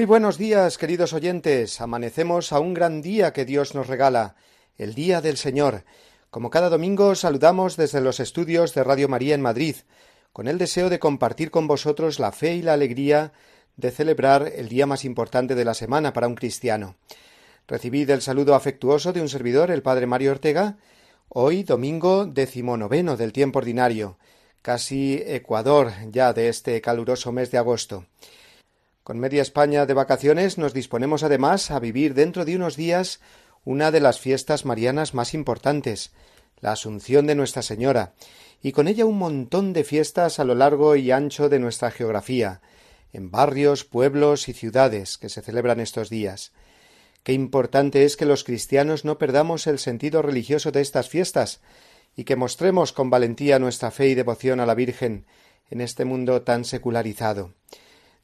Muy buenos días, queridos oyentes. Amanecemos a un gran día que Dios nos regala, el Día del Señor. Como cada domingo saludamos desde los estudios de Radio María en Madrid, con el deseo de compartir con vosotros la fe y la alegría de celebrar el día más importante de la semana para un cristiano. Recibid el saludo afectuoso de un servidor, el Padre Mario Ortega, hoy domingo decimonoveno del tiempo ordinario, casi ecuador ya de este caluroso mes de agosto. Con media España de vacaciones nos disponemos además a vivir dentro de unos días una de las fiestas marianas más importantes, la Asunción de Nuestra Señora, y con ella un montón de fiestas a lo largo y ancho de nuestra geografía, en barrios, pueblos y ciudades que se celebran estos días. Qué importante es que los cristianos no perdamos el sentido religioso de estas fiestas y que mostremos con valentía nuestra fe y devoción a la Virgen en este mundo tan secularizado.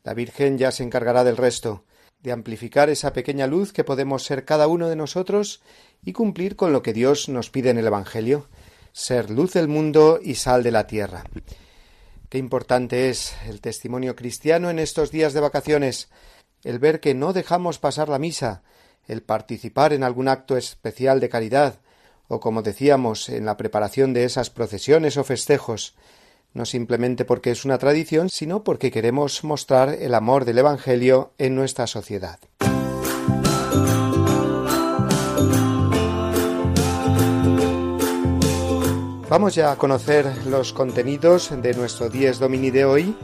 La Virgen ya se encargará del resto, de amplificar esa pequeña luz que podemos ser cada uno de nosotros y cumplir con lo que Dios nos pide en el Evangelio, ser luz del mundo y sal de la tierra. Qué importante es el testimonio cristiano en estos días de vacaciones, el ver que no dejamos pasar la misa, el participar en algún acto especial de caridad, o como decíamos, en la preparación de esas procesiones o festejos, no simplemente porque es una tradición, sino porque queremos mostrar el amor del Evangelio en nuestra sociedad. Vamos ya a conocer los contenidos de nuestro Dies Domini de hoy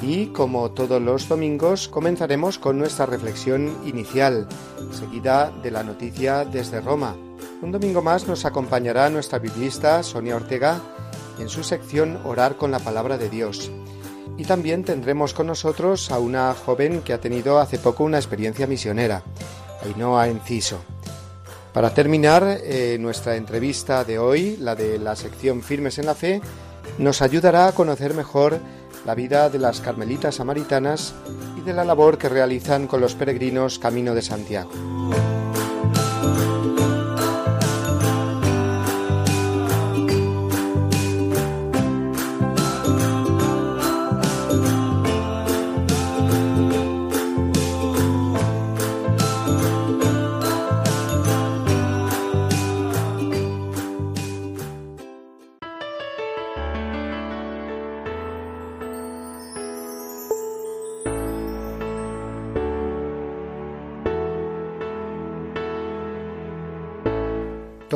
y como todos los domingos comenzaremos con nuestra reflexión inicial, seguida de la noticia desde Roma. Un domingo más nos acompañará nuestra biblista Sonia Ortega en su sección Orar con la Palabra de Dios. Y también tendremos con nosotros a una joven que ha tenido hace poco una experiencia misionera, Ainhoa Enciso. Para terminar, eh, nuestra entrevista de hoy, la de la sección Firmes en la Fe, nos ayudará a conocer mejor la vida de las carmelitas samaritanas y de la labor que realizan con los peregrinos Camino de Santiago.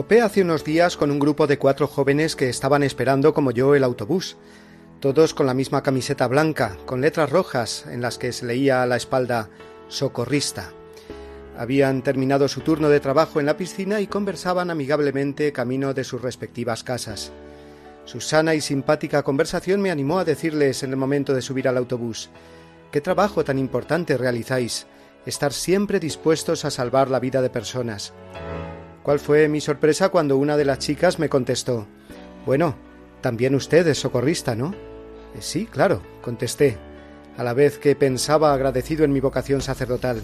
Topé hace unos días con un grupo de cuatro jóvenes que estaban esperando como yo el autobús, todos con la misma camiseta blanca, con letras rojas en las que se leía a la espalda socorrista. Habían terminado su turno de trabajo en la piscina y conversaban amigablemente camino de sus respectivas casas. Su sana y simpática conversación me animó a decirles en el momento de subir al autobús Qué trabajo tan importante realizáis, estar siempre dispuestos a salvar la vida de personas. ¿Cuál fue mi sorpresa cuando una de las chicas me contestó Bueno, también usted es socorrista, ¿no? Eh, sí, claro, contesté, a la vez que pensaba agradecido en mi vocación sacerdotal.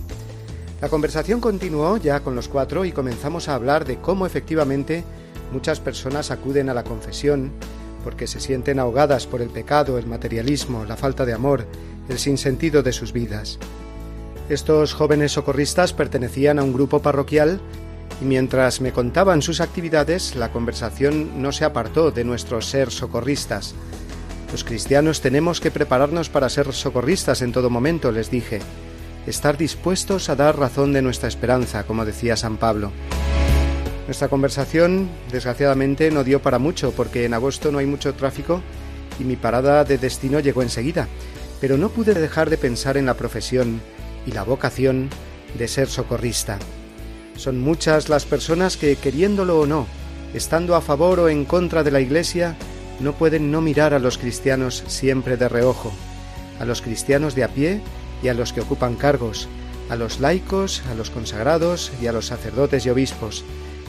La conversación continuó ya con los cuatro y comenzamos a hablar de cómo efectivamente muchas personas acuden a la confesión porque se sienten ahogadas por el pecado, el materialismo, la falta de amor, el sinsentido de sus vidas. Estos jóvenes socorristas pertenecían a un grupo parroquial y mientras me contaban sus actividades, la conversación no se apartó de nuestro ser socorristas. Los cristianos tenemos que prepararnos para ser socorristas en todo momento, les dije. Estar dispuestos a dar razón de nuestra esperanza, como decía San Pablo. Nuestra conversación, desgraciadamente, no dio para mucho, porque en agosto no hay mucho tráfico y mi parada de destino llegó enseguida, pero no pude dejar de pensar en la profesión y la vocación de ser socorrista. Son muchas las personas que, queriéndolo o no, estando a favor o en contra de la Iglesia, no pueden no mirar a los cristianos siempre de reojo, a los cristianos de a pie y a los que ocupan cargos, a los laicos, a los consagrados y a los sacerdotes y obispos.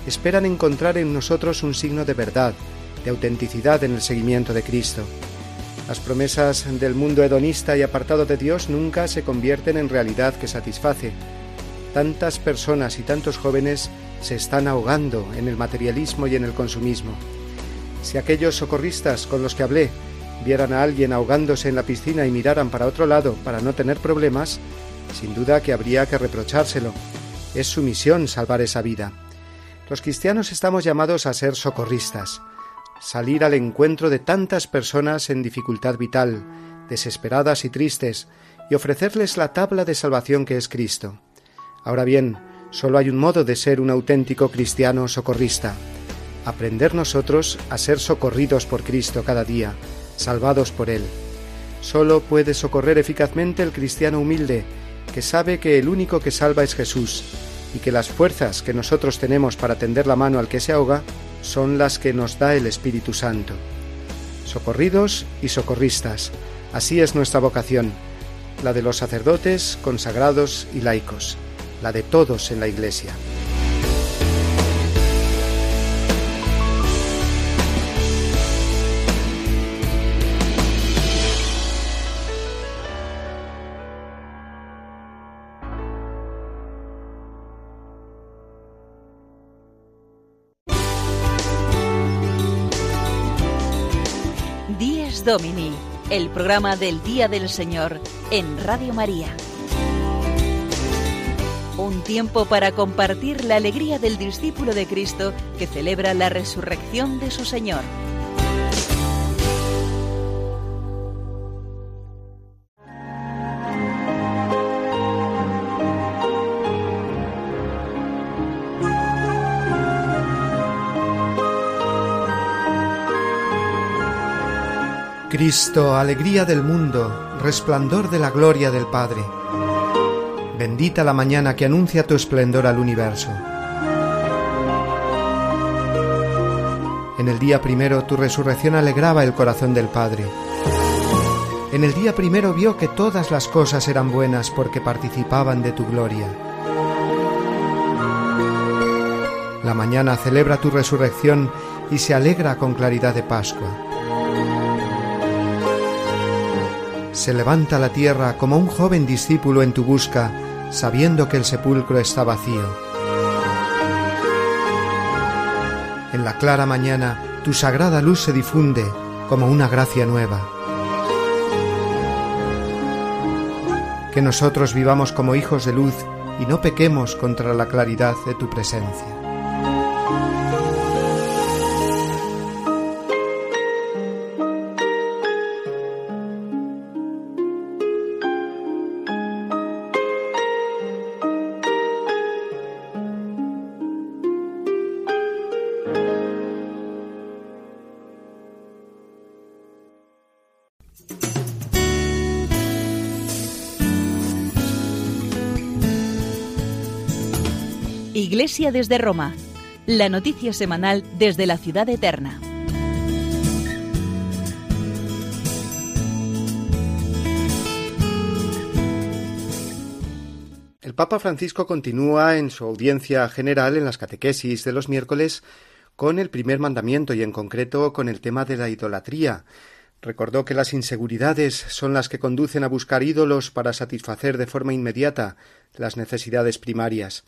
Esperan encontrar en nosotros un signo de verdad, de autenticidad en el seguimiento de Cristo. Las promesas del mundo hedonista y apartado de Dios nunca se convierten en realidad que satisface. Tantas personas y tantos jóvenes se están ahogando en el materialismo y en el consumismo. Si aquellos socorristas con los que hablé vieran a alguien ahogándose en la piscina y miraran para otro lado para no tener problemas, sin duda que habría que reprochárselo. Es su misión salvar esa vida. Los cristianos estamos llamados a ser socorristas, salir al encuentro de tantas personas en dificultad vital, desesperadas y tristes, y ofrecerles la tabla de salvación que es Cristo. Ahora bien, solo hay un modo de ser un auténtico cristiano socorrista, aprender nosotros a ser socorridos por Cristo cada día, salvados por Él. Solo puede socorrer eficazmente el cristiano humilde, que sabe que el único que salva es Jesús, y que las fuerzas que nosotros tenemos para tender la mano al que se ahoga son las que nos da el Espíritu Santo. Socorridos y socorristas, así es nuestra vocación, la de los sacerdotes, consagrados y laicos, la de todos en la Iglesia. Domini, el programa del Día del Señor en Radio María. Un tiempo para compartir la alegría del discípulo de Cristo que celebra la resurrección de su Señor. Cristo, alegría del mundo, resplandor de la gloria del Padre. Bendita la mañana que anuncia tu esplendor al universo. En el día primero tu resurrección alegraba el corazón del Padre. En el día primero vio que todas las cosas eran buenas porque participaban de tu gloria. La mañana celebra tu resurrección y se alegra con claridad de Pascua. se levanta la tierra como un joven discípulo en tu busca, sabiendo que el sepulcro está vacío. En la clara mañana tu sagrada luz se difunde como una gracia nueva. Que nosotros vivamos como hijos de luz y no pequemos contra la claridad de tu presencia. Desde Roma, la noticia semanal desde la ciudad eterna. El Papa Francisco continúa en su audiencia general en las catequesis de los miércoles con el primer mandamiento y en concreto con el tema de la idolatría. Recordó que las inseguridades son las que conducen a buscar ídolos para satisfacer de forma inmediata las necesidades primarias.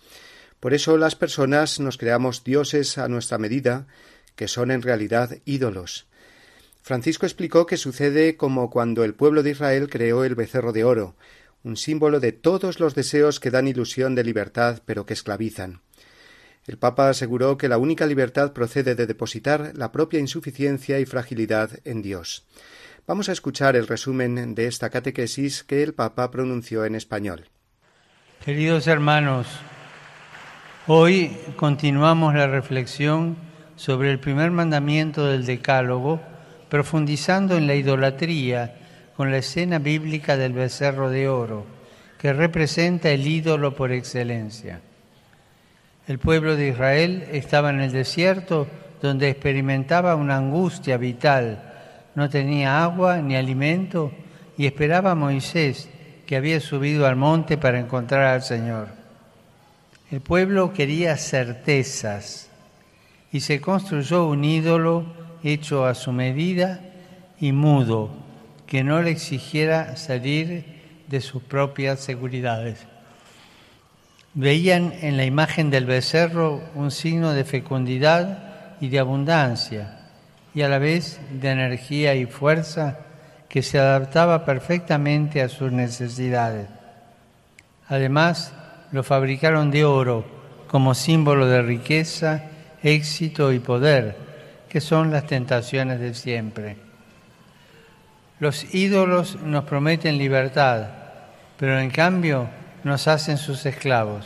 Por eso las personas nos creamos dioses a nuestra medida, que son en realidad ídolos. Francisco explicó que sucede como cuando el pueblo de Israel creó el becerro de oro, un símbolo de todos los deseos que dan ilusión de libertad pero que esclavizan. El Papa aseguró que la única libertad procede de depositar la propia insuficiencia y fragilidad en Dios. Vamos a escuchar el resumen de esta catequesis que el Papa pronunció en español. Queridos hermanos, Hoy continuamos la reflexión sobre el primer mandamiento del Decálogo, profundizando en la idolatría con la escena bíblica del becerro de oro, que representa el ídolo por excelencia. El pueblo de Israel estaba en el desierto donde experimentaba una angustia vital. No tenía agua ni alimento y esperaba a Moisés, que había subido al monte para encontrar al Señor. El pueblo quería certezas y se construyó un ídolo hecho a su medida y mudo, que no le exigiera salir de sus propias seguridades. Veían en la imagen del becerro un signo de fecundidad y de abundancia, y a la vez de energía y fuerza que se adaptaba perfectamente a sus necesidades. Además, lo fabricaron de oro como símbolo de riqueza, éxito y poder, que son las tentaciones de siempre. Los ídolos nos prometen libertad, pero en cambio nos hacen sus esclavos.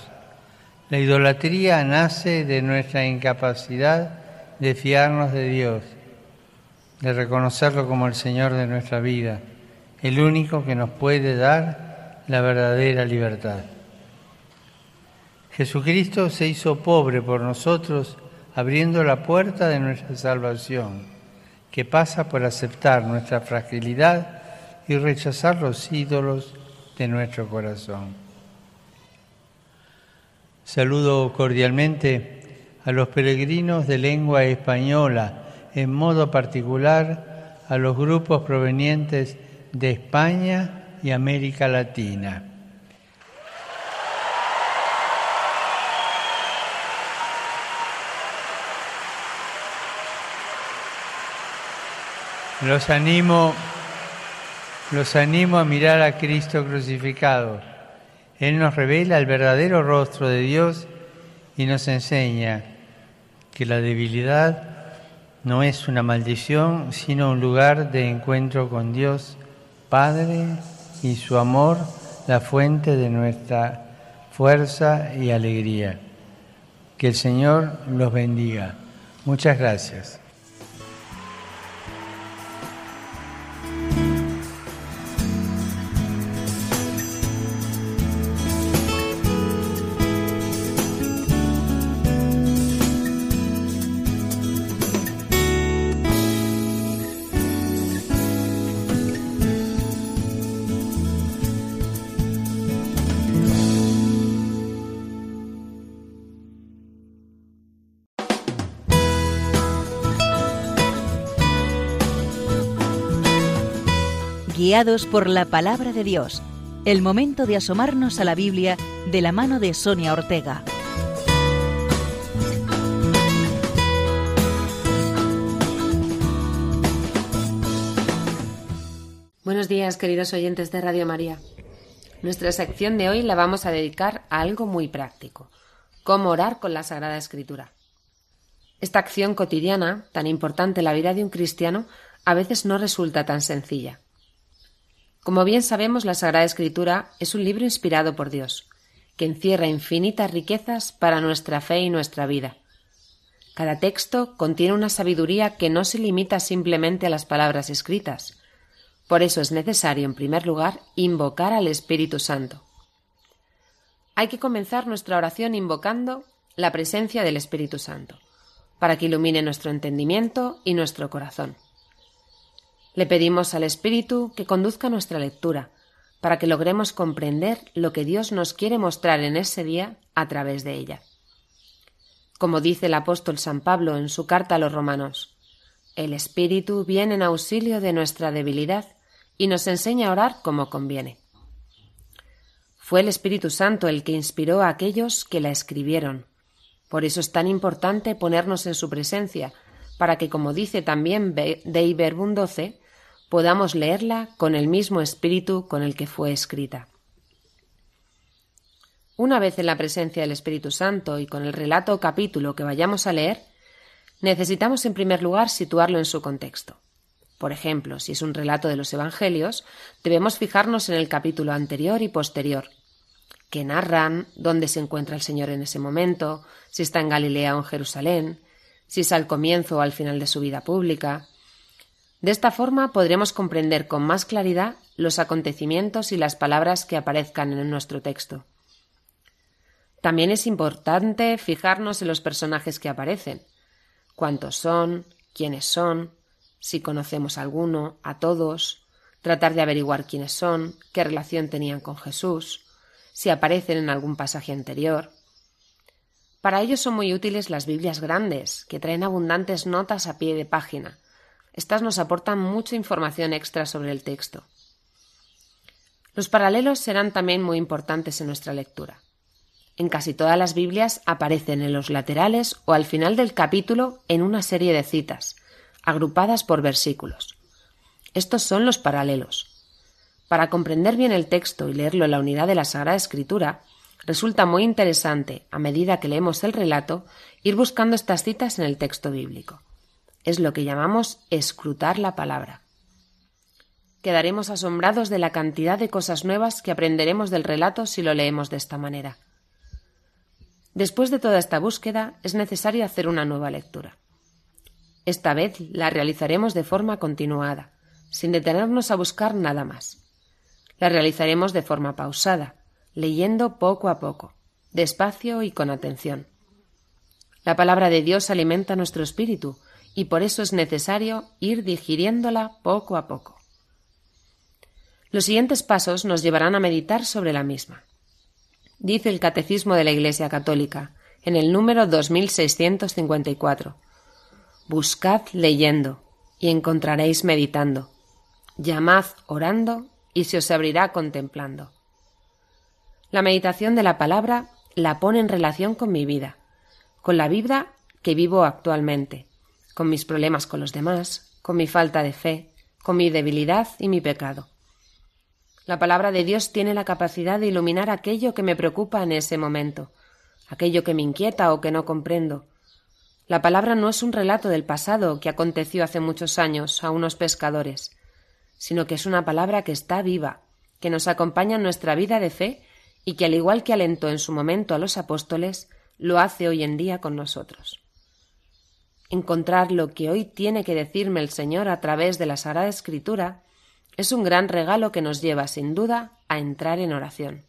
La idolatría nace de nuestra incapacidad de fiarnos de Dios, de reconocerlo como el Señor de nuestra vida, el único que nos puede dar la verdadera libertad. Jesucristo se hizo pobre por nosotros, abriendo la puerta de nuestra salvación que pasa por aceptar nuestra fragilidad y rechazar los ídolos de nuestro corazón. Saludo cordialmente a los peregrinos de lengua española, en modo particular a los grupos provenientes de España y América Latina. Los animo, los animo a mirar a Cristo crucificado. Él nos revela el verdadero rostro de Dios y nos enseña que la debilidad no es una maldición, sino un lugar de encuentro con Dios Padre y su amor, la fuente de nuestra fuerza y alegría. Que el Señor los bendiga. Muchas gracias. Guiados por la palabra de Dios. El momento de asomarnos a la Biblia de la mano de Sonia Ortega. Buenos días, queridos oyentes de Radio María. Nuestra sección de hoy la vamos a dedicar a algo muy práctico, cómo orar con la Sagrada Escritura. Esta acción cotidiana, tan importante en la vida de un cristiano, a veces no resulta tan sencilla. Como bien sabemos, la Sagrada Escritura es un libro inspirado por Dios, que encierra infinitas riquezas para nuestra fe y nuestra vida. Cada texto contiene una sabiduría que no se limita simplemente a las palabras escritas. Por eso es necesario, en primer lugar, invocar al Espíritu Santo. Hay que comenzar nuestra oración invocando la presencia del Espíritu Santo, para que ilumine nuestro entendimiento y nuestro corazón. Le pedimos al Espíritu que conduzca nuestra lectura, para que logremos comprender lo que Dios nos quiere mostrar en ese día a través de ella. Como dice el apóstol San Pablo en su carta a los romanos, el Espíritu viene en auxilio de nuestra debilidad y nos enseña a orar como conviene. Fue el Espíritu Santo el que inspiró a aquellos que la escribieron. Por eso es tan importante ponernos en su presencia, para que, como dice también 12, podamos leerla con el mismo espíritu con el que fue escrita. Una vez en la presencia del Espíritu Santo y con el relato o capítulo que vayamos a leer, necesitamos en primer lugar situarlo en su contexto. Por ejemplo, si es un relato de los Evangelios, debemos fijarnos en el capítulo anterior y posterior, que narran dónde se encuentra el Señor en ese momento, si está en Galilea o en Jerusalén, si es al comienzo o al final de su vida pública. De esta forma podremos comprender con más claridad los acontecimientos y las palabras que aparezcan en nuestro texto. También es importante fijarnos en los personajes que aparecen. cuántos son, quiénes son, si conocemos a alguno, a todos, tratar de averiguar quiénes son, qué relación tenían con Jesús, si aparecen en algún pasaje anterior. Para ello son muy útiles las Biblias grandes, que traen abundantes notas a pie de página. Estas nos aportan mucha información extra sobre el texto. Los paralelos serán también muy importantes en nuestra lectura. En casi todas las Biblias aparecen en los laterales o al final del capítulo en una serie de citas, agrupadas por versículos. Estos son los paralelos. Para comprender bien el texto y leerlo en la unidad de la Sagrada Escritura, resulta muy interesante, a medida que leemos el relato, ir buscando estas citas en el texto bíblico. Es lo que llamamos escrutar la palabra. Quedaremos asombrados de la cantidad de cosas nuevas que aprenderemos del relato si lo leemos de esta manera. Después de toda esta búsqueda, es necesario hacer una nueva lectura. Esta vez la realizaremos de forma continuada, sin detenernos a buscar nada más. La realizaremos de forma pausada, leyendo poco a poco, despacio y con atención. La palabra de Dios alimenta nuestro espíritu y por eso es necesario ir digiriéndola poco a poco. Los siguientes pasos nos llevarán a meditar sobre la misma. Dice el Catecismo de la Iglesia Católica, en el número 2654. Buscad leyendo y encontraréis meditando. Llamad orando y se os abrirá contemplando. La meditación de la palabra la pone en relación con mi vida, con la vida que vivo actualmente, con mis problemas con los demás, con mi falta de fe, con mi debilidad y mi pecado. La palabra de Dios tiene la capacidad de iluminar aquello que me preocupa en ese momento, aquello que me inquieta o que no comprendo. La palabra no es un relato del pasado que aconteció hace muchos años a unos pescadores, sino que es una palabra que está viva, que nos acompaña en nuestra vida de fe y que al igual que alentó en su momento a los apóstoles, lo hace hoy en día con nosotros. Encontrar lo que hoy tiene que decirme el Señor a través de la Sagrada Escritura es un gran regalo que nos lleva, sin duda, a entrar en oración,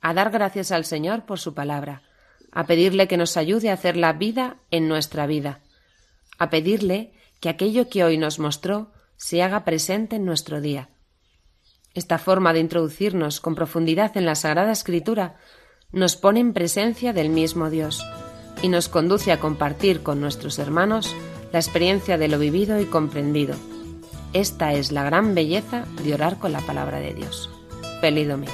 a dar gracias al Señor por su palabra, a pedirle que nos ayude a hacer la vida en nuestra vida, a pedirle que aquello que hoy nos mostró se haga presente en nuestro día. Esta forma de introducirnos con profundidad en la Sagrada Escritura nos pone en presencia del mismo Dios y nos conduce a compartir con nuestros hermanos la experiencia de lo vivido y comprendido esta es la gran belleza de orar con la palabra de Dios. Feliz domingo.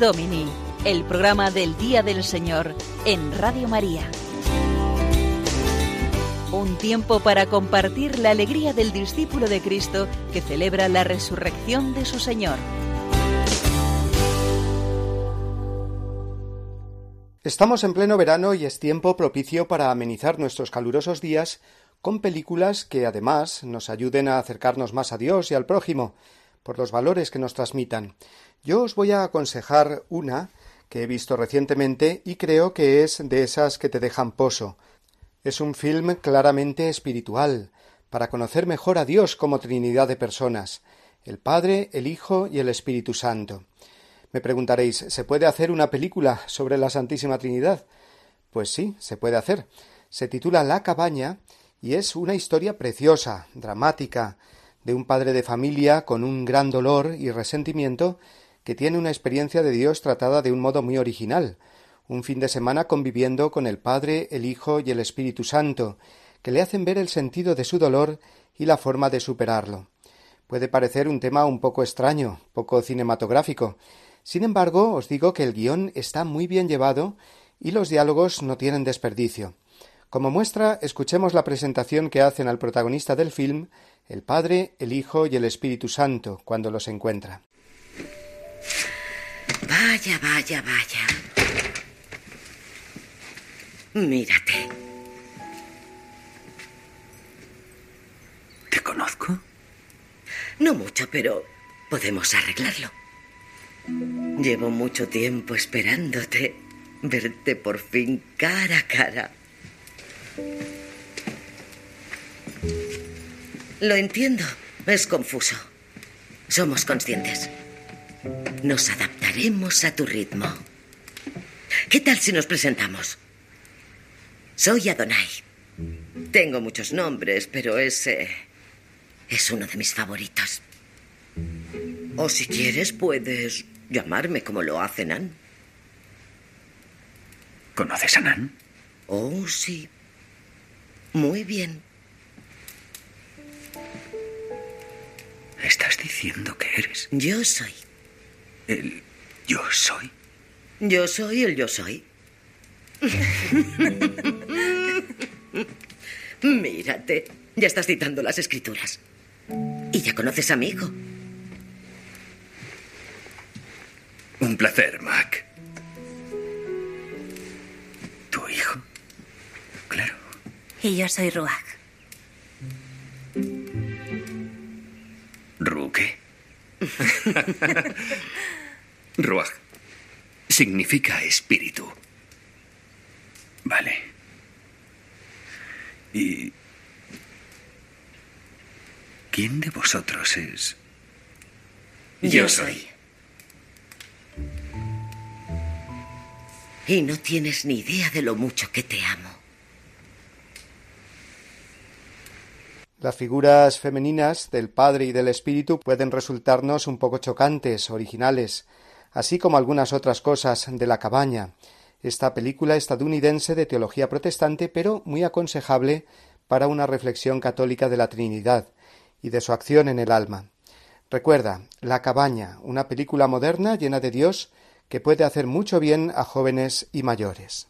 Domini, el programa del Día del Señor en Radio María. Un tiempo para compartir la alegría del discípulo de Cristo que celebra la resurrección de su Señor. Estamos en pleno verano y es tiempo propicio para amenizar nuestros calurosos días con películas que además nos ayuden a acercarnos más a Dios y al prójimo, por los valores que nos transmitan. Yo os voy a aconsejar una que he visto recientemente y creo que es de esas que te dejan poso. Es un film claramente espiritual, para conocer mejor a Dios como Trinidad de personas, el Padre, el Hijo y el Espíritu Santo. Me preguntaréis, ¿se puede hacer una película sobre la Santísima Trinidad? Pues sí, se puede hacer. Se titula La cabaña y es una historia preciosa, dramática, de un padre de familia con un gran dolor y resentimiento que tiene una experiencia de Dios tratada de un modo muy original, un fin de semana conviviendo con el Padre, el Hijo y el Espíritu Santo, que le hacen ver el sentido de su dolor y la forma de superarlo. Puede parecer un tema un poco extraño, poco cinematográfico. Sin embargo, os digo que el guion está muy bien llevado y los diálogos no tienen desperdicio. Como muestra, escuchemos la presentación que hacen al protagonista del film el Padre, el Hijo y el Espíritu Santo cuando los encuentra. Vaya, vaya, vaya. Mírate. ¿Te conozco? No mucho, pero podemos arreglarlo. Llevo mucho tiempo esperándote. verte por fin cara a cara. Lo entiendo, es confuso. Somos conscientes. Nos adaptaremos a tu ritmo. ¿Qué tal si nos presentamos? Soy Adonai. Tengo muchos nombres, pero ese es uno de mis favoritos. O si quieres, puedes llamarme como lo hace Nan. ¿Conoces a Nan? Oh, sí. Muy bien. ¿Estás diciendo que eres? Yo soy. El yo soy. Yo soy el yo soy. Mírate, ya estás citando las escrituras. Y ya conoces a mi hijo. Un placer, Mac. ¿Tu hijo? Claro. Y yo soy Ruach. ¿Ruque? Ruach. Significa espíritu. Vale. ¿Y quién de vosotros es? Yo soy. Y no tienes ni idea de lo mucho que te amo. Las figuras femeninas del Padre y del Espíritu pueden resultarnos un poco chocantes, originales, así como algunas otras cosas de la cabaña, esta película estadounidense de teología protestante, pero muy aconsejable para una reflexión católica de la Trinidad y de su acción en el alma. Recuerda, La cabaña, una película moderna llena de Dios que puede hacer mucho bien a jóvenes y mayores.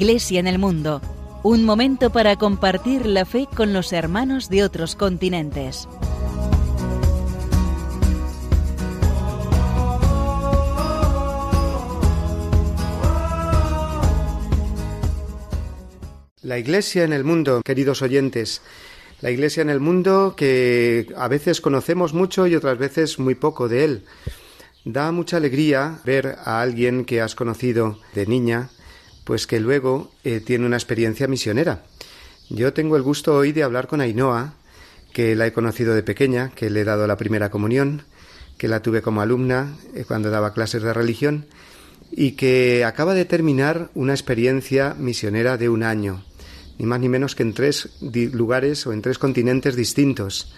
Iglesia en el Mundo, un momento para compartir la fe con los hermanos de otros continentes. La Iglesia en el mundo, queridos oyentes, la Iglesia en el mundo que a veces conocemos mucho y otras veces muy poco de él. Da mucha alegría ver a alguien que has conocido de niña pues que luego eh, tiene una experiencia misionera. Yo tengo el gusto hoy de hablar con Ainhoa, que la he conocido de pequeña, que le he dado la primera comunión, que la tuve como alumna eh, cuando daba clases de religión y que acaba de terminar una experiencia misionera de un año, ni más ni menos que en tres lugares o en tres continentes distintos.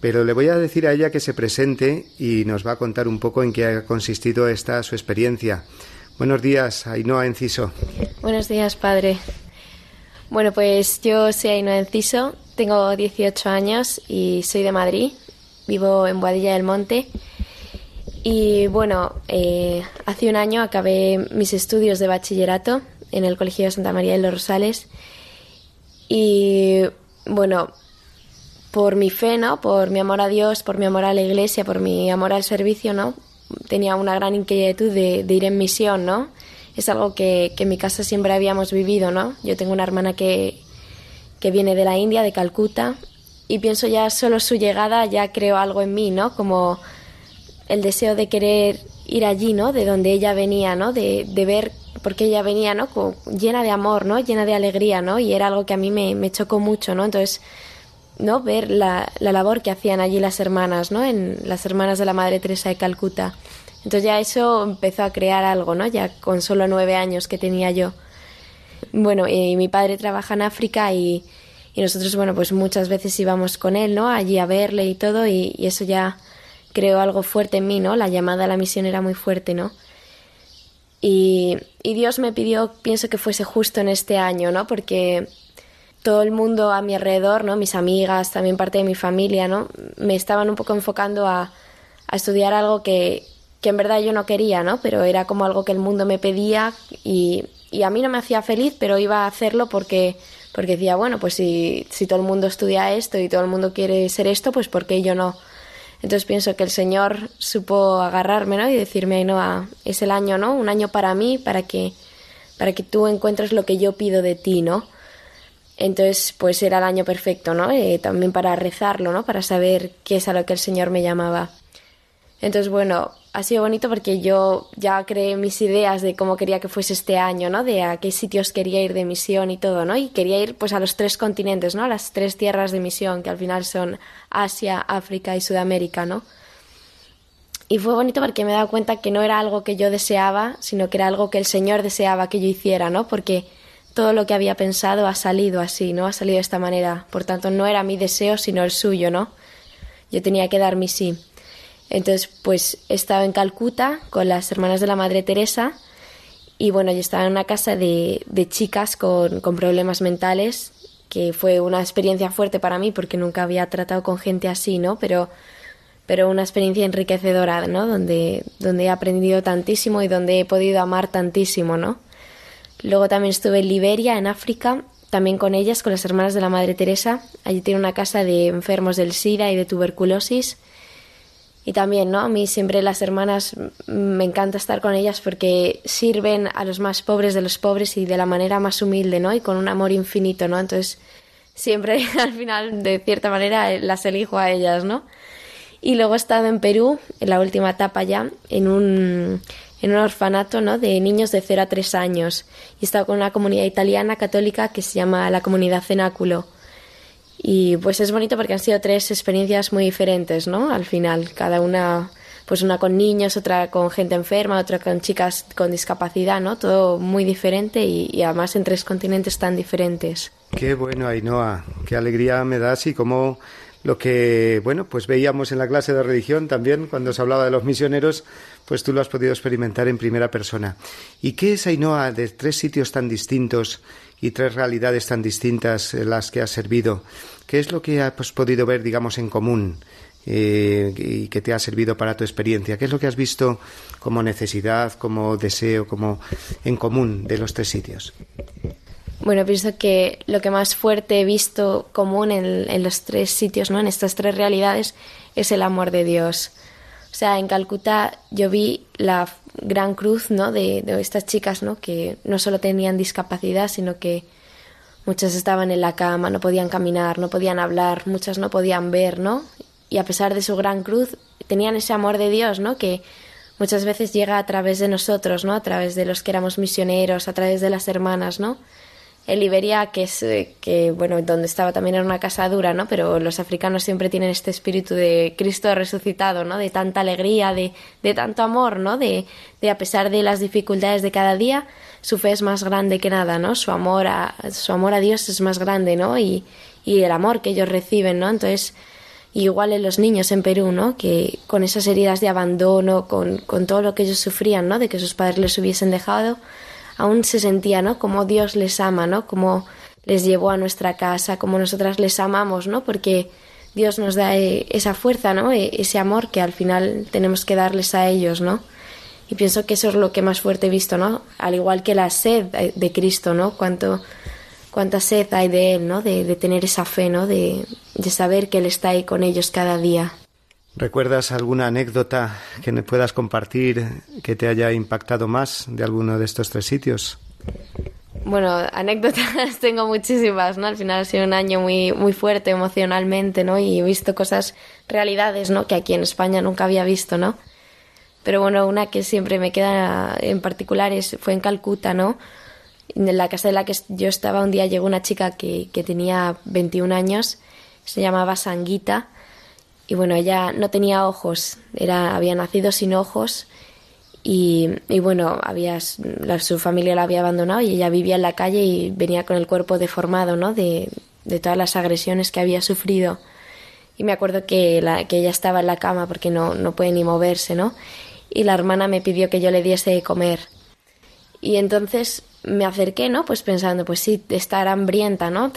Pero le voy a decir a ella que se presente y nos va a contar un poco en qué ha consistido esta su experiencia. Buenos días, Ainhoa Enciso. Buenos días, padre. Bueno, pues yo soy Ainhoa Enciso, tengo 18 años y soy de Madrid. Vivo en Boadilla del Monte. Y bueno, eh, hace un año acabé mis estudios de bachillerato en el Colegio de Santa María de los Rosales. Y bueno, por mi fe, ¿no? Por mi amor a Dios, por mi amor a la iglesia, por mi amor al servicio, ¿no? Tenía una gran inquietud de, ir en misión, ¿no? Es algo que, en mi casa siempre habíamos vivido, ¿no? Yo tengo una hermana que, que viene de la India, de Calcuta, y pienso ya solo su llegada ya creo algo en mí, ¿no? Como el deseo de querer ir allí, ¿no? De donde ella venía, ¿no? De, de ver, porque ella venía, ¿no? llena de amor, ¿no? Llena de alegría, ¿no? Y era algo que a mí me, me chocó mucho, ¿no? Entonces, ¿no? ver la, la, labor que hacían allí las hermanas, ¿no? En las hermanas de la Madre Teresa de Calcuta. Entonces ya eso empezó a crear algo, ¿no? Ya con solo nueve años que tenía yo. Bueno, y mi padre trabaja en África y, y nosotros, bueno, pues muchas veces íbamos con él, ¿no? Allí a verle y todo y, eso ya creó algo fuerte en mí, ¿no? La llamada a la misión era muy fuerte, ¿no? Y, y Dios me pidió, pienso que fuese justo en este año, ¿no? Porque todo el mundo a mi alrededor, ¿no? Mis amigas, también parte de mi familia, ¿no? Me estaban un poco enfocando a, a estudiar algo que, que en verdad yo no quería, ¿no? Pero era como algo que el mundo me pedía y, y a mí no me hacía feliz, pero iba a hacerlo porque, porque decía, bueno, pues si, si todo el mundo estudia esto y todo el mundo quiere ser esto, pues ¿por qué yo no? Entonces pienso que el Señor supo agarrarme, ¿no? Y decirme, no, es el año, ¿no? Un año para mí, para que, para que tú encuentres lo que yo pido de ti, ¿no? Entonces, pues era el año perfecto, ¿no? Eh, también para rezarlo, ¿no? Para saber qué es a lo que el Señor me llamaba. Entonces, bueno, ha sido bonito porque yo ya creé mis ideas de cómo quería que fuese este año, ¿no? De a qué sitios quería ir de misión y todo, ¿no? Y quería ir pues a los tres continentes, ¿no? A las tres tierras de misión, que al final son Asia, África y Sudamérica, ¿no? Y fue bonito porque me he dado cuenta que no era algo que yo deseaba, sino que era algo que el Señor deseaba que yo hiciera, ¿no? Porque todo lo que había pensado ha salido así, ¿no? Ha salido de esta manera. Por tanto, no era mi deseo, sino el suyo, ¿no? Yo tenía que dar mi sí. Entonces, pues he estado en Calcuta con las hermanas de la Madre Teresa y bueno, yo estaba en una casa de, chicas con, con, problemas mentales, que fue una experiencia fuerte para mí porque nunca había tratado con gente así, ¿no? Pero, pero una experiencia enriquecedora, ¿no? Donde, donde he aprendido tantísimo y donde he podido amar tantísimo, ¿no? Luego también estuve en Liberia, en África, también con ellas, con las hermanas de la Madre Teresa. Allí tiene una casa de enfermos del SIDA y de tuberculosis y también, ¿no? A mí siempre las hermanas mm, me encanta estar con ellas porque sirven a los más pobres de los pobres y de la manera más humilde, ¿no? Y con un amor infinito, ¿no? Entonces, siempre al final, de cierta manera, las elijo a ellas, ¿no? Y luego he estado en Perú, en la última etapa ya, en un, en un orfanato, ¿no? De niños de 0 a 3 años. Y estado con una comunidad italiana católica que se llama la Comunidad Cenáculo y pues es bonito porque han sido tres experiencias muy diferentes, ¿no? Al final, cada una, pues una con niños, otra con gente enferma, otra con chicas con discapacidad, ¿no? Todo muy diferente y, además en tres continentes tan diferentes. Qué bueno, Ainhoa, qué alegría me das y cómo lo que, bueno, pues veíamos en la clase de religión también, cuando se hablaba de los misioneros, pues tú lo has podido experimentar en primera persona. ¿Y qué es Ainhoa de tres sitios tan distintos y tres realidades tan distintas en las que has servido. ¿Qué es lo que has podido ver, digamos, en común eh, y que te ha servido para tu experiencia? ¿Qué es lo que has visto como necesidad, como deseo, como en común de los tres sitios? Bueno, pienso que lo que más fuerte he visto común en, los tres sitios, ¿no? en estas tres realidades, es el amor de Dios. O sea, en Calcuta yo vi la gran cruz ¿no? de, estas chicas ¿no? que no solo tenían discapacidad, sino que muchas estaban en la cama, no podían caminar, no podían hablar, muchas no podían ver, ¿no? Y a pesar de su gran cruz, tenían ese amor de Dios, ¿no? Que muchas veces llega a través de nosotros, ¿no? A través de los que éramos misioneros, a través de las hermanas, ¿no? En Liberia, que es eh, que bueno, donde estaba también era una casa dura, ¿no? Pero los africanos siempre tienen este espíritu de Cristo resucitado, ¿no? De tanta alegría, de, de tanto amor, ¿no? De, de a pesar de las dificultades de cada día, su fe es más grande que nada, ¿no? Su amor a, su amor a Dios es más grande, ¿no? Y, y el amor que ellos reciben, ¿no? Entonces, igual en los niños en Perú, ¿no? Que con esas heridas de abandono, con, con todo lo que ellos sufrían, ¿no? De que sus padres les hubiesen dejado, aún se sentía, ¿no? Como Dios les ama, ¿no? Como les llevó a nuestra casa, como nosotras les amamos, ¿no? Porque Dios nos da eh, esa fuerza, ¿no? E, ese amor que al final tenemos que darles a ellos, ¿no? Y pienso que eso es lo que más fuerte he visto, ¿no? Al igual que la sed de Cristo, ¿no? Cuánto, cuánta sed hay de Él, ¿no? De, tener esa fe, ¿no? De saber que Él está ahí con ellos cada día. ¿Recuerdas alguna anécdota que me puedas compartir que te haya impactado más de alguno de estos tres sitios? Bueno, anécdotas tengo muchísimas, ¿no? Al final ha sido un año muy, muy fuerte emocionalmente, ¿no? Y he visto cosas, realidades, ¿no? Que aquí en España nunca había visto, ¿no? Pero bueno, una que siempre me queda en particular es, fue en Calcuta, ¿no? En la casa de la que yo estaba un día llegó una chica que, que tenía 21 años, se llamaba Sanguita, y bueno, ella no tenía ojos, era, había nacido sin ojos y, y bueno, había, su familia la había abandonado y ella vivía en la calle y venía con el cuerpo deformado, ¿no? De, de todas las agresiones que había sufrido. Y me acuerdo que, la, que ella estaba en la cama porque no, no puede ni moverse, ¿no? Y la hermana me pidió que yo le diese de comer. Y entonces me acerqué, ¿no? Pues pensando, pues sí, estar hambrienta, ¿no?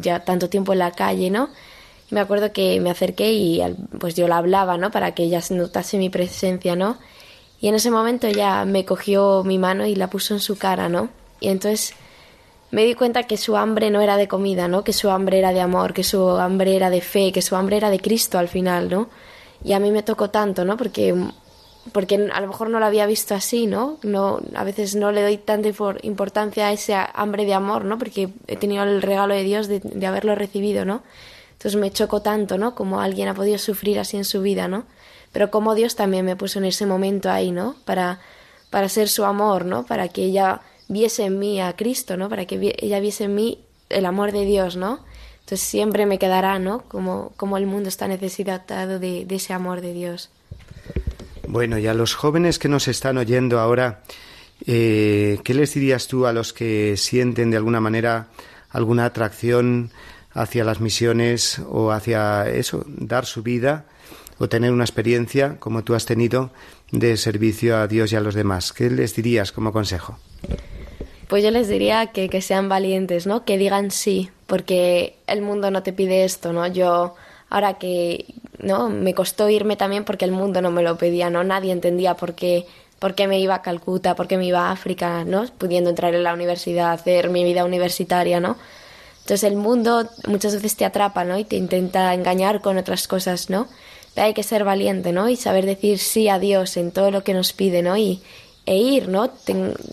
ya tanto tiempo en la calle, ¿no? Me acuerdo que me acerqué y pues yo la hablaba, ¿no? Para que ella notase mi presencia, ¿no? Y en ese momento ella me cogió mi mano y la puso en su cara, ¿no? Y entonces me di cuenta que su hambre no era de comida, ¿no? Que su hambre era de amor, que su hambre era de fe, que su hambre era de Cristo al final, ¿no? Y a mí me tocó tanto, ¿no? Porque porque a lo mejor no lo había visto así, ¿no? no a veces no le doy tanta importancia a ese hambre de amor, ¿no? Porque he tenido el regalo de Dios de, haberlo recibido, ¿no? Entonces me chocó tanto, ¿no? Como alguien ha podido sufrir así en su vida, ¿no? Pero como Dios también me puso en ese momento ahí, ¿no? Para, para ser su amor, ¿no? Para que ella viese en mí a Cristo, ¿no? Para que ella viese en mí el amor de Dios, ¿no? Entonces siempre me quedará, ¿no? Como, como el mundo está necesitado de, de ese amor de Dios. Bueno, y a los jóvenes que nos están oyendo ahora, eh, ¿qué les dirías tú a los que sienten de alguna manera alguna atracción hacia las misiones o hacia eso, dar su vida o tener una experiencia como tú has tenido de servicio a Dios y a los demás? ¿Qué les dirías como consejo? Pues yo les diría que, que sean valientes, ¿no? Que digan sí, porque el mundo no te pide esto, ¿no? Yo ahora que no me costó irme también porque el mundo no me lo pedía no nadie entendía por qué por qué me iba a Calcuta por qué me iba a África no pudiendo entrar en la universidad hacer mi vida universitaria no entonces el mundo muchas veces te atrapa no y te intenta engañar con otras cosas no pero hay que ser valiente no y saber decir sí a Dios en todo lo que nos pide no y e ir, ¿no?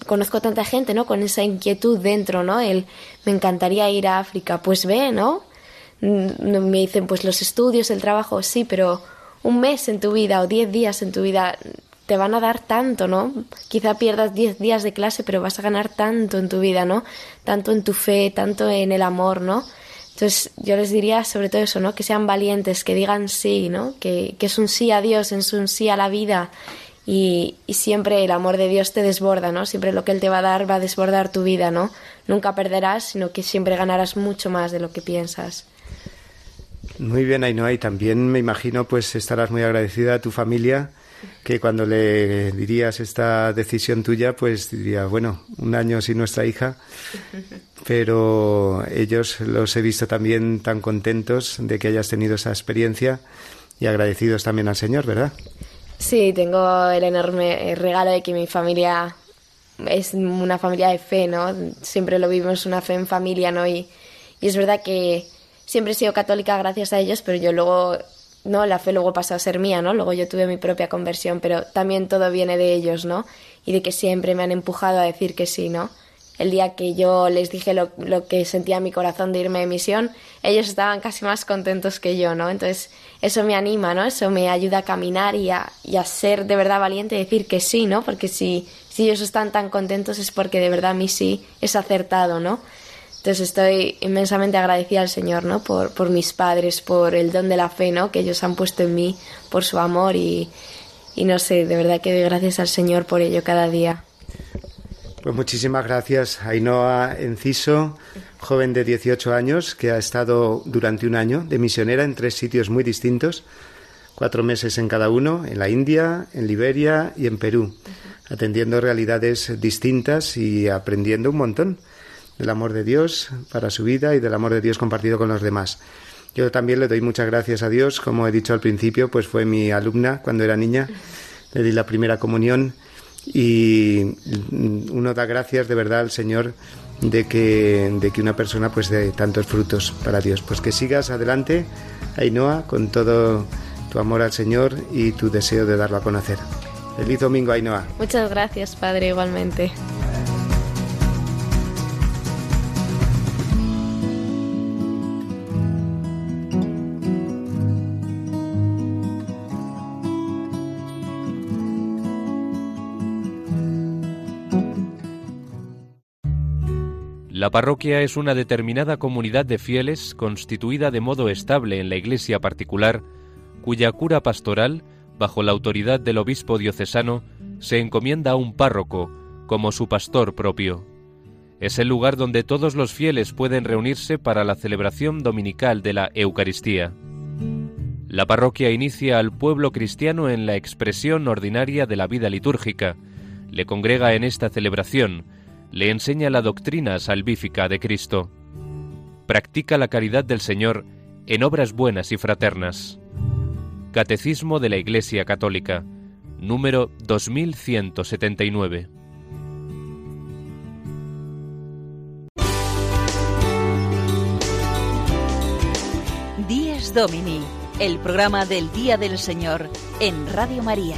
conozco tanta gente, ¿no? Con esa inquietud dentro, ¿no? El, me encantaría ir a África, pues ve, ¿no? me dicen, pues los estudios, el trabajo, sí, pero un mes en tu vida o diez días en tu vida te van a dar tanto, ¿no? Quizá pierdas diez días de clase, pero vas a ganar tanto en tu vida, ¿no? Tanto en tu fe, tanto en el amor, ¿no? Entonces yo les diría sobre todo eso, ¿no? Que sean valientes, que digan sí, ¿no? Que, que es un sí a Dios, es un sí a la vida y, y, siempre el amor de Dios te desborda, ¿no? Siempre lo que Él te va a dar va a desbordar tu vida, ¿no? Nunca perderás, sino que siempre ganarás mucho más de lo que piensas. Muy bien, Ainhoa, y también me imagino pues estarás muy agradecida a tu familia que cuando le dirías esta decisión tuya, pues diría, bueno, un año sin nuestra hija, pero ellos los he visto también tan contentos de que hayas tenido esa experiencia y agradecidos también al Señor, ¿verdad? Sí, tengo el enorme regalo de que mi familia es una familia de fe, ¿no? Siempre lo vivimos una fe en familia, ¿no? Y, y es verdad que siempre he sido católica gracias a ellos, pero yo luego, no, la fe luego pasó a ser mía, ¿no? Luego yo tuve mi propia conversión, pero también todo viene de ellos, ¿no? Y de que siempre me han empujado a decir que sí, ¿no? El día que yo les dije lo, lo que sentía en mi corazón de irme de misión, ellos estaban casi más contentos que yo, ¿no? Entonces, eso me anima, ¿no? Eso me ayuda a caminar y a, y a ser de verdad valiente y decir que sí, ¿no? Porque si, si ellos están tan contentos es porque de verdad mí sí es acertado, ¿no? Entonces estoy inmensamente agradecida al Señor, ¿no? Por, mis padres, por el don de la fe, ¿no? Que ellos han puesto en mí, por su amor y, y no sé, de verdad que doy gracias al Señor por ello cada día. Pues muchísimas gracias, Ainhoa Enciso, joven de 18 años que ha estado durante un año de misionera en tres sitios muy distintos, cuatro meses en cada uno, en la India, en Liberia y en Perú, atendiendo realidades distintas y aprendiendo un montón del amor de Dios para su vida y del amor de Dios compartido con los demás. Yo también le doy muchas gracias a Dios, como he dicho al principio, pues fue mi alumna cuando era niña, le di la primera comunión y uno da gracias de verdad al Señor de que, de que una persona pues dé tantos frutos para Dios. Pues que sigas adelante, Ainhoa, con todo tu amor al Señor y tu deseo de darlo a conocer. Feliz domingo, Ainhoa. Muchas gracias, Padre, igualmente. La parroquia es una determinada comunidad de fieles constituida de modo estable en la iglesia particular, cuya cura pastoral, bajo la autoridad del obispo diocesano, se encomienda a un párroco como su pastor propio. Es el lugar donde todos los fieles pueden reunirse para la celebración dominical de la Eucaristía. La parroquia inicia al pueblo cristiano en la expresión ordinaria de la vida litúrgica, le congrega en esta celebración, le enseña la doctrina salvífica de Cristo. Practica la caridad del Señor en obras buenas y fraternas. Catecismo de la Iglesia Católica, número 2179. Díez Domini, el programa del Día del Señor en Radio María.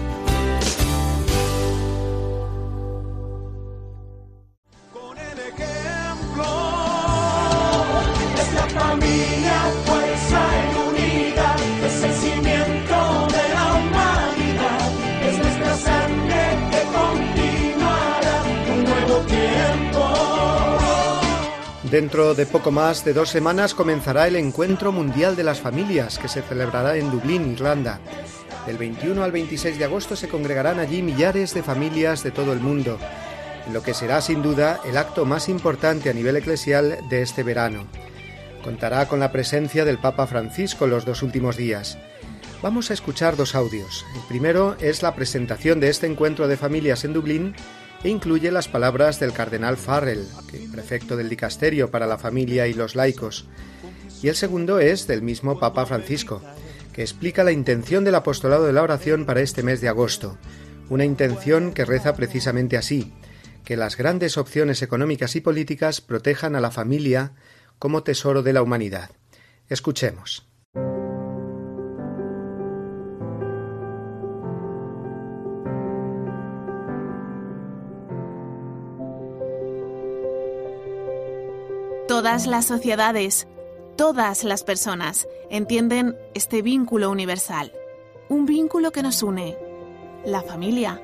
Dentro de poco más de dos semanas comenzará el Encuentro Mundial de las Familias, que se celebrará en Dublín, Irlanda. Del 21 al 26 de agosto se congregarán allí millares de familias de todo el mundo, lo que será sin duda el acto más importante a nivel eclesial de este verano. Contará con la presencia del Papa Francisco los dos últimos días. Vamos a escuchar dos audios. El primero es la presentación de este encuentro de familias en Dublín e incluye las palabras del cardenal Farrell, prefecto del dicasterio para la familia y los laicos. Y el segundo es del mismo Papa Francisco, que explica la intención del apostolado de la oración para este mes de agosto, una intención que reza precisamente así, que las grandes opciones económicas y políticas protejan a la familia como tesoro de la humanidad. Escuchemos. Todas las sociedades, todas las personas entienden este vínculo universal, un vínculo que nos une, la familia.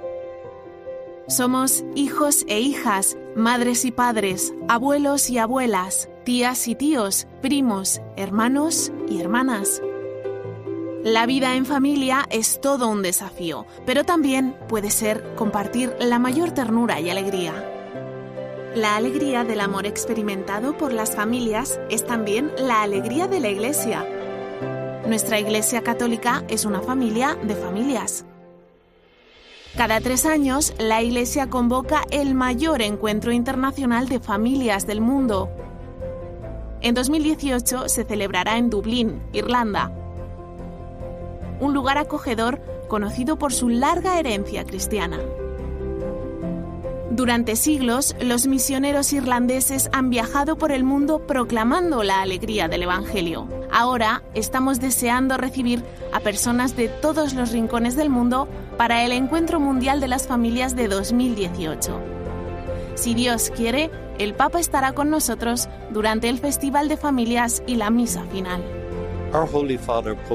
Somos hijos e hijas, madres y padres, abuelos y abuelas, tías y tíos, primos, hermanos y hermanas. La vida en familia es todo un desafío, pero también puede ser compartir la mayor ternura y alegría. La alegría del amor experimentado por las familias es también la alegría de la Iglesia. Nuestra Iglesia Católica es una familia de familias. Cada tres años, la Iglesia convoca el mayor encuentro internacional de familias del mundo. En 2018 se celebrará en Dublín, Irlanda, un lugar acogedor conocido por su larga herencia cristiana. Durante siglos, los misioneros irlandeses han viajado por el mundo proclamando la alegría del Evangelio. Ahora estamos deseando recibir a personas de todos los rincones del mundo para el Encuentro Mundial de las Familias de 2018. Si Dios quiere, el Papa estará con nosotros durante el Festival de Familias y la misa final.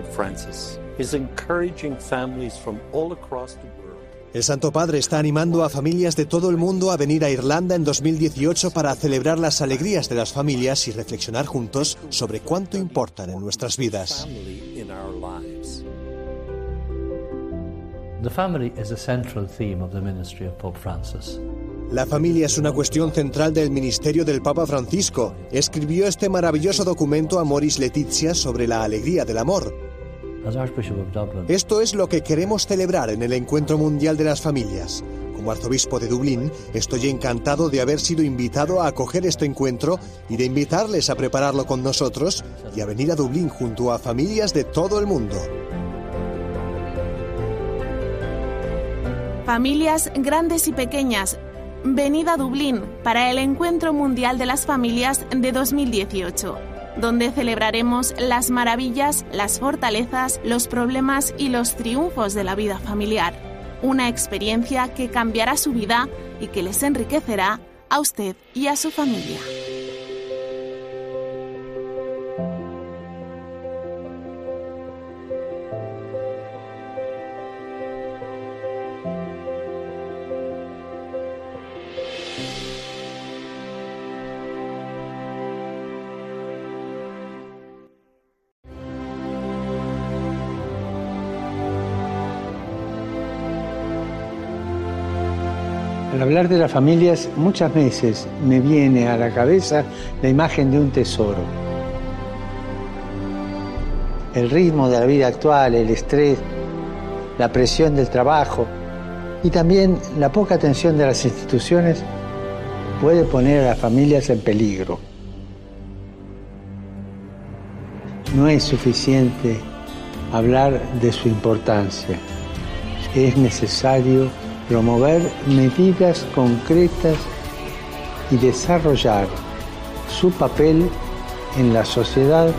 Francis. El Santo Padre está animando a familias de todo el mundo a venir a Irlanda en 2018 para celebrar las alegrías de las familias y reflexionar juntos sobre cuánto importan en nuestras vidas. a. La familia es una cuestión central del ministerio del Papa Francisco. Escribió este maravilloso documento Amoris Letizia sobre la alegría del amor. Esto es lo que queremos celebrar en el Encuentro Mundial de las Familias. Como arzobispo de Dublín, estoy encantado de haber sido invitado a acoger este encuentro y de invitarles a prepararlo con nosotros y a venir a Dublín junto a familias de todo el mundo. Familias grandes y pequeñas, venid a Dublín para el Encuentro Mundial de las Familias de 2018, donde celebraremos las maravillas, las fortalezas, los problemas y los triunfos de la vida familiar. Una experiencia que cambiará su vida y que les enriquecerá a usted y a su familia. Hablar de las familias, muchas veces me viene a la cabeza la imagen de un tesoro. El ritmo de la vida actual, el estrés, la presión del trabajo y también la poca atención de las instituciones puede poner a las familias en peligro. No es suficiente hablar de su importancia. Es necesario promover medidas concretas y desarrollar su papel en la sociedad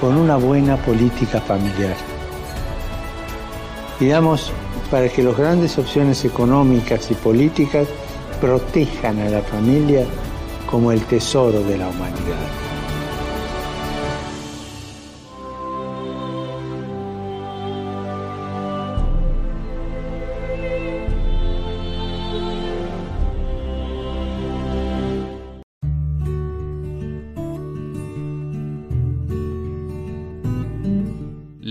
con una buena política familiar. Pidamos para que las grandes opciones económicas y políticas protejan a la familia como el tesoro de la humanidad.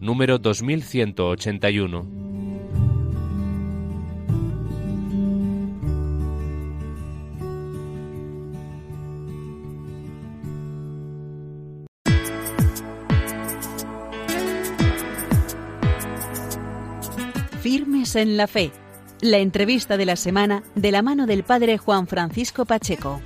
número 2181. Firmes en la fe. La entrevista de la semana de la mano del padre Juan Francisco Pacheco.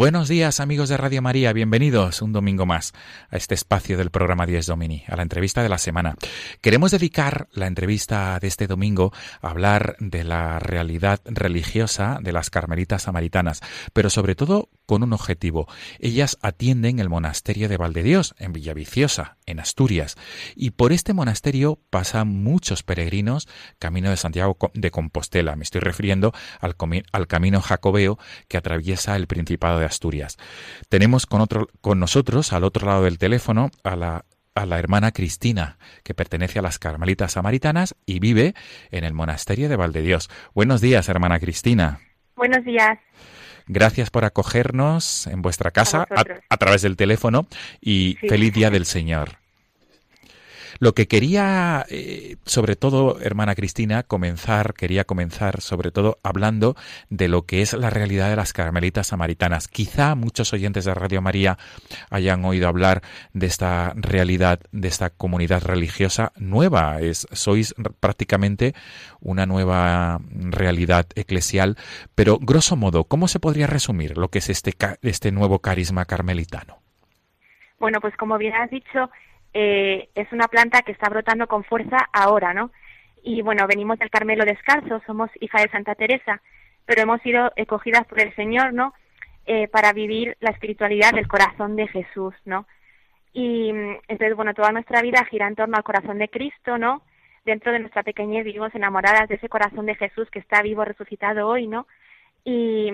Buenos días amigos de Radio María, bienvenidos un domingo más a este espacio del programa 10 Domini, a la entrevista de la semana. Queremos dedicar la entrevista de este domingo a hablar de la realidad religiosa de las carmelitas samaritanas, pero sobre todo con un objetivo. Ellas atienden el monasterio de Valdedios, en Villaviciosa, en Asturias, y por este monasterio pasan muchos peregrinos camino de Santiago de Compostela. Me estoy refiriendo al, al camino jacobeo que atraviesa el Principado de Asturias. Tenemos con, otro, con nosotros, al otro lado del teléfono, a la a la hermana Cristina, que pertenece a las Carmelitas Samaritanas y vive en el monasterio de Valdedios. Buenos días, hermana Cristina. Buenos días. Gracias por acogernos en vuestra casa a, a través del teléfono y sí. feliz día del Señor. Lo que quería, eh, sobre todo, hermana Cristina, comenzar, quería comenzar sobre todo hablando de lo que es la realidad de las carmelitas samaritanas. Quizá muchos oyentes de Radio María hayan oído hablar de esta realidad, de esta comunidad religiosa nueva. Es, sois prácticamente una nueva realidad eclesial, pero grosso modo, ¿cómo se podría resumir lo que es este, este nuevo carisma carmelitano? Bueno, pues como bien has dicho, eh, es una planta que está brotando con fuerza ahora, ¿no? Y bueno, venimos del Carmelo Descalzo, somos hija de Santa Teresa, pero hemos sido escogidas por el Señor, ¿no? Eh, para vivir la espiritualidad del corazón de Jesús, ¿no? Y entonces, bueno, toda nuestra vida gira en torno al corazón de Cristo, ¿no? Dentro de nuestra pequeñez vivimos enamoradas de ese corazón de Jesús que está vivo, resucitado hoy, ¿no? Y,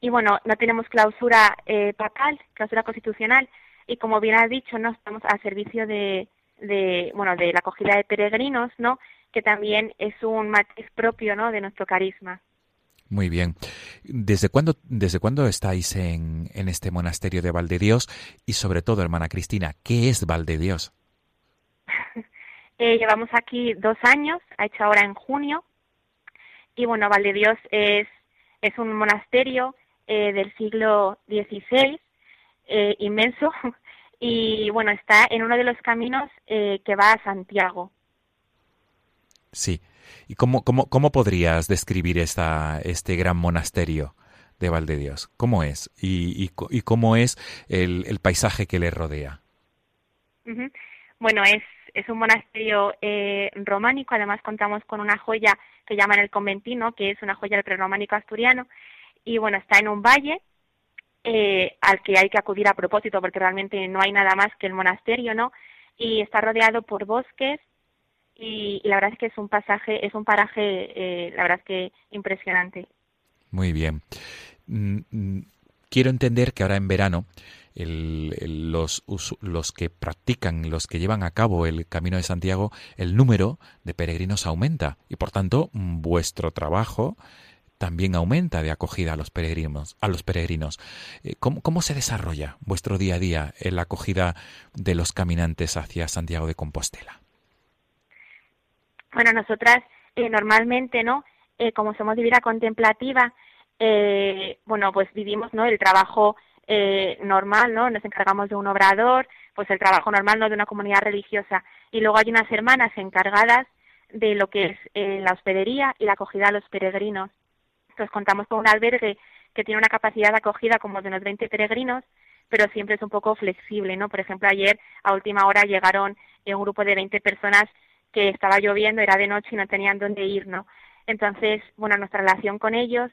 y bueno, no tenemos clausura eh, papal, clausura constitucional, y como bien has dicho, no estamos a servicio de, de bueno de la acogida de peregrinos, ¿no? Que también es un matiz propio, ¿no? De nuestro carisma. Muy bien. ¿Desde cuándo, desde cuándo estáis en, en este monasterio de Valdedios? Y sobre todo, hermana Cristina, ¿qué es Valdedios? eh, llevamos aquí dos años, ha hecho ahora en junio. Y bueno, Valdedios es, es un monasterio eh, del siglo XVI eh, inmenso y bueno, está en uno de los caminos eh, que va a Santiago. Sí. ¿Y cómo, cómo, cómo podrías describir esta, este gran monasterio de Valdedios? ¿Cómo es? ¿Y, y, y cómo es el, el, paisaje que le rodea? Uh -huh. Bueno, es, es un monasterio eh, románico, además contamos con una joya que llaman el conventino, que es una joya del prerrománico asturiano, y bueno, está en un valle, eh, al que hay que acudir a propósito porque realmente no hay nada más que el monasterio, ¿no? Y está rodeado por bosques y, la verdad es que es un pasaje, es un paraje, eh, la verdad es que impresionante. Muy bien. Mm, mm, quiero entender que ahora en verano los, los que practican, los que llevan a cabo el Camino de Santiago, el número de peregrinos aumenta y por tanto vuestro trabajo también aumenta de acogida a los peregrinos. A los peregrinos. Eh, ¿Cómo, ¿Cómo, se desarrolla vuestro día a día en la acogida de los caminantes hacia Santiago de Compostela? Bueno, nosotras eh, normalmente, ¿no? Eh, como somos de vida contemplativa, bueno, pues vivimos, ¿no? El trabajo normal, ¿no? Nos encargamos de un obrador, pues el trabajo normal, ¿no? De una comunidad religiosa. Y luego hay unas hermanas encargadas de lo que es la hospedería y la acogida a los peregrinos. Entonces contamos con un albergue que tiene una capacidad de acogida como de unos 20 peregrinos, pero siempre es un poco flexible, ¿no? Por ejemplo, ayer a última hora llegaron un grupo de 20 personas que estaba lloviendo, era de noche y no tenían dónde ir, ¿no? Entonces, bueno, nuestra relación con ellos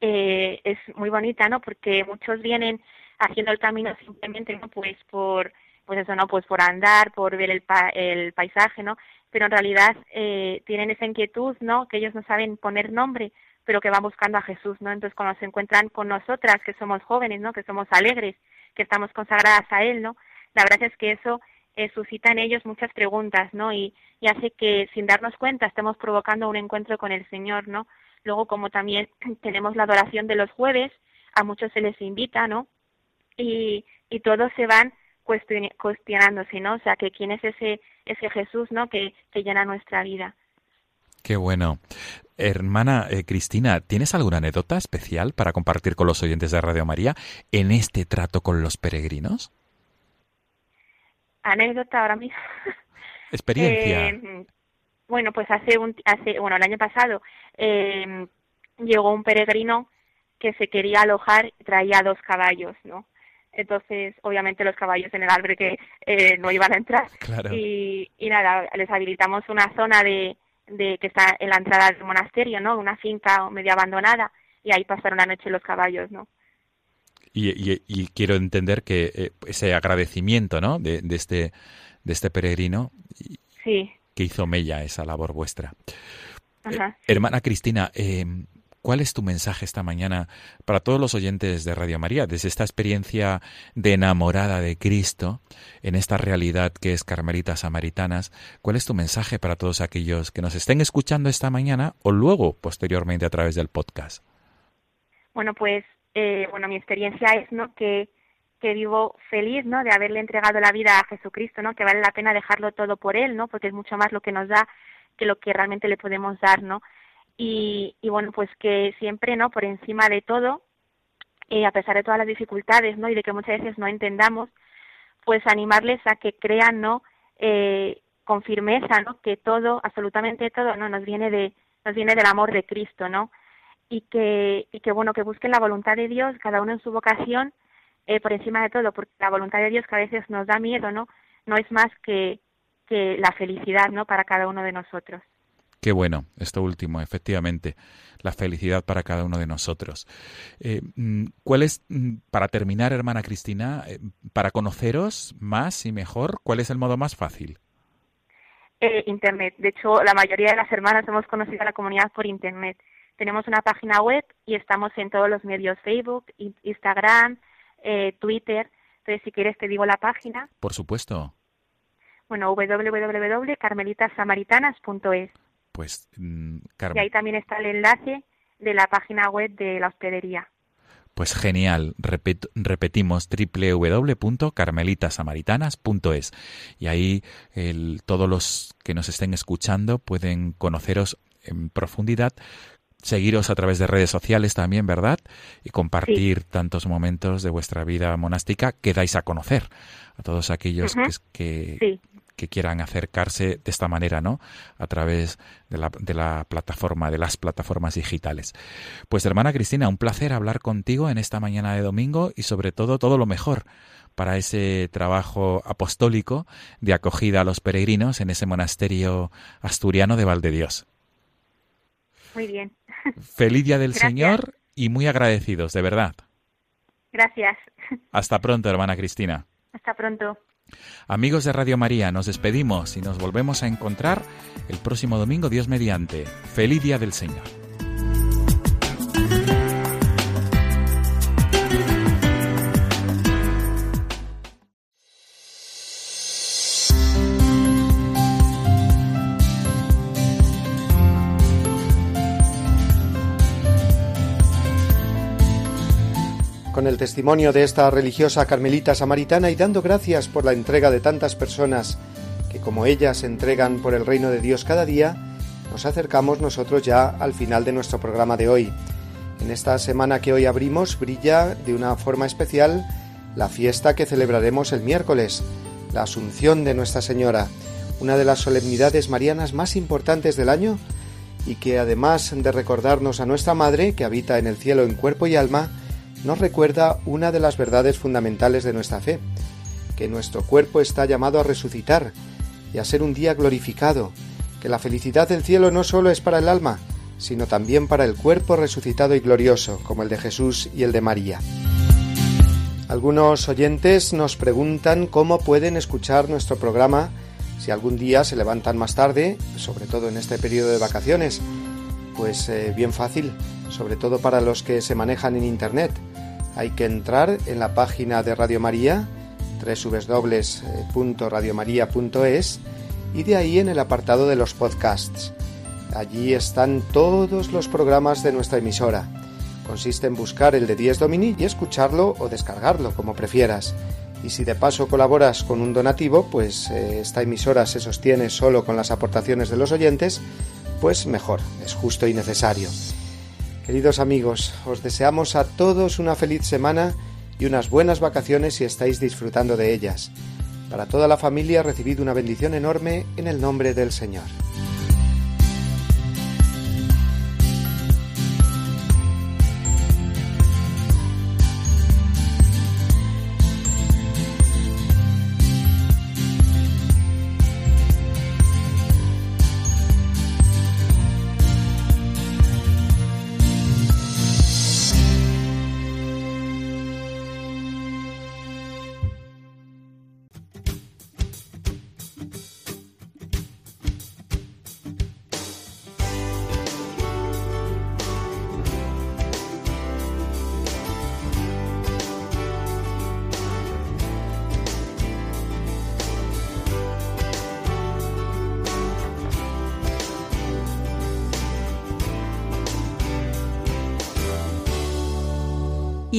eh, es muy bonita, ¿no? Porque muchos vienen haciendo el camino simplemente, ¿no? Pues por, pues eso, ¿no? Pues por andar, por ver el, el paisaje, ¿no? Pero en realidad eh, tienen esa inquietud, ¿no? Que ellos no saben poner nombre pero que van buscando a Jesús, ¿no? Entonces cuando se encuentran con nosotras, que somos jóvenes, ¿no? Que somos alegres, que estamos consagradas a Él, ¿no? La verdad es que eso eh, suscita en ellos muchas preguntas, ¿no? Y, y hace que sin darnos cuenta estemos provocando un encuentro con el Señor, ¿no? Luego como también tenemos la adoración de los jueves, a muchos se les invita, ¿no? Y, y todos se van cuestionándose, ¿no? O sea, que quién es ese, ese Jesús, ¿no? Que, que llena nuestra vida. Qué bueno. Hermana eh, Cristina, ¿tienes alguna anécdota especial para compartir con los oyentes de Radio María en este trato con los peregrinos? Anécdota ahora mismo. Experiencia. Eh, bueno, pues hace un, hace, bueno, el año pasado eh, llegó un peregrino que se quería alojar y traía dos caballos, ¿no? Entonces, obviamente los caballos en el albergue eh, no iban a entrar. Y, y nada, les habilitamos una zona de, de que está en la entrada del monasterio, ¿no? Una finca medio abandonada y ahí pasaron la noche los caballos, ¿no? Y, y, quiero entender que eh, ese agradecimiento, ¿no? De, de, este de este peregrino sí. que hizo mella esa labor vuestra. Eh, hermana Cristina, eh, ¿Cuál es tu mensaje esta mañana para todos los oyentes de Radio María, desde esta experiencia de enamorada de Cristo, en esta realidad que es Carmelitas Samaritanas? ¿Cuál es tu mensaje para todos aquellos que nos estén escuchando esta mañana o luego, posteriormente, a través del podcast? Bueno, pues, eh, bueno, mi experiencia es, ¿no? Que, que vivo feliz, ¿no? De haberle entregado la vida a Jesucristo, ¿no? Que vale la pena dejarlo todo por Él, ¿no? Porque es mucho más lo que nos da que lo que realmente le podemos dar, ¿no? Y, y bueno, pues que siempre, ¿no? Por encima de todo, eh, a pesar de todas las dificultades, ¿no? Y de que muchas veces no entendamos, pues animarles a que crean, ¿no? Eh, con firmeza, ¿no? Que todo, absolutamente todo, ¿no? Nos viene de, nos viene del amor de Cristo, ¿no? Y que, y que bueno, que busquen la voluntad de Dios, cada uno en su vocación, eh, por encima de todo, porque la voluntad de Dios que a veces nos da miedo, ¿no? No es más que, que la felicidad, ¿no? Para cada uno de nosotros. Qué bueno, esto último, efectivamente, la felicidad para cada uno de nosotros. Eh, mm, ¿Cuál es, mm, para terminar, hermana Cristina, eh, para conoceros más y mejor, cuál es el modo más fácil? Eh, internet. De hecho, la mayoría de las hermanas hemos conocido a la comunidad por Internet. Tenemos una página web y estamos en todos los medios, Facebook, Instagram, Twitter. Entonces, si quieres, te digo la página. Por supuesto. Bueno, www.carmelitasamaritanas.es pues mm, Y ahí también está el enlace de la página web de la hospedería. Pues genial, repetimos www.carmelitasamaritanas.es y ahí todos los que nos estén escuchando pueden conoceros en profundidad, seguiros a través de redes sociales también, ¿verdad? Y compartir tantos momentos de vuestra vida monástica que dais a conocer a todos aquellos que, que quieran acercarse de esta manera, ¿no? A través de la, de la plataforma, de las plataformas digitales. Pues hermana Cristina, un placer hablar contigo en esta mañana de domingo y sobre todo todo lo mejor para ese trabajo apostólico de acogida a los peregrinos en ese monasterio asturiano de Valdedios. Muy bien. Feliz día del Señor y muy agradecidos, de verdad. Gracias. Hasta pronto, hermana Cristina. Hasta pronto. Amigos de Radio María, nos despedimos y nos volvemos a encontrar el próximo domingo, Dios mediante. Feliz Día del Señor. El testimonio de esta religiosa carmelita samaritana y dando gracias por la entrega de tantas personas que como ella se entregan por el reino de Dios cada día, nos acercamos nosotros ya al final de nuestro programa de hoy. En esta semana que hoy abrimos brilla de una forma especial la fiesta que celebraremos el miércoles, la Asunción de Nuestra Señora, una de las solemnidades marianas más importantes del año y que además de recordarnos a nuestra Madre, que habita en el cielo en cuerpo y alma, nos recuerda una de las verdades fundamentales de nuestra fe, que nuestro cuerpo está llamado a resucitar y a ser un día glorificado, que la felicidad del cielo no solo es para el alma, sino también para el cuerpo resucitado y glorioso, como el de Jesús y el de María. Algunos oyentes nos preguntan cómo pueden escuchar nuestro programa si algún día se levantan más tarde, sobre todo en este periodo de vacaciones. Pues eh, bien fácil, sobre todo para los que se manejan en Internet. Hay que entrar en la página de Radio María, www.radiomaria.es, y de ahí en el apartado de los podcasts. Allí están todos los programas de nuestra emisora. Consiste en buscar el de 10 Domini y escucharlo o descargarlo, como prefieras. Y si de paso colaboras con un donativo, pues eh, esta emisora se sostiene solo con las aportaciones de los oyentes, pues mejor, es justo y necesario. Queridos amigos, os deseamos a todos una feliz semana y unas buenas vacaciones si estáis disfrutando de ellas. Para toda la familia recibid una bendición enorme en el nombre del Señor.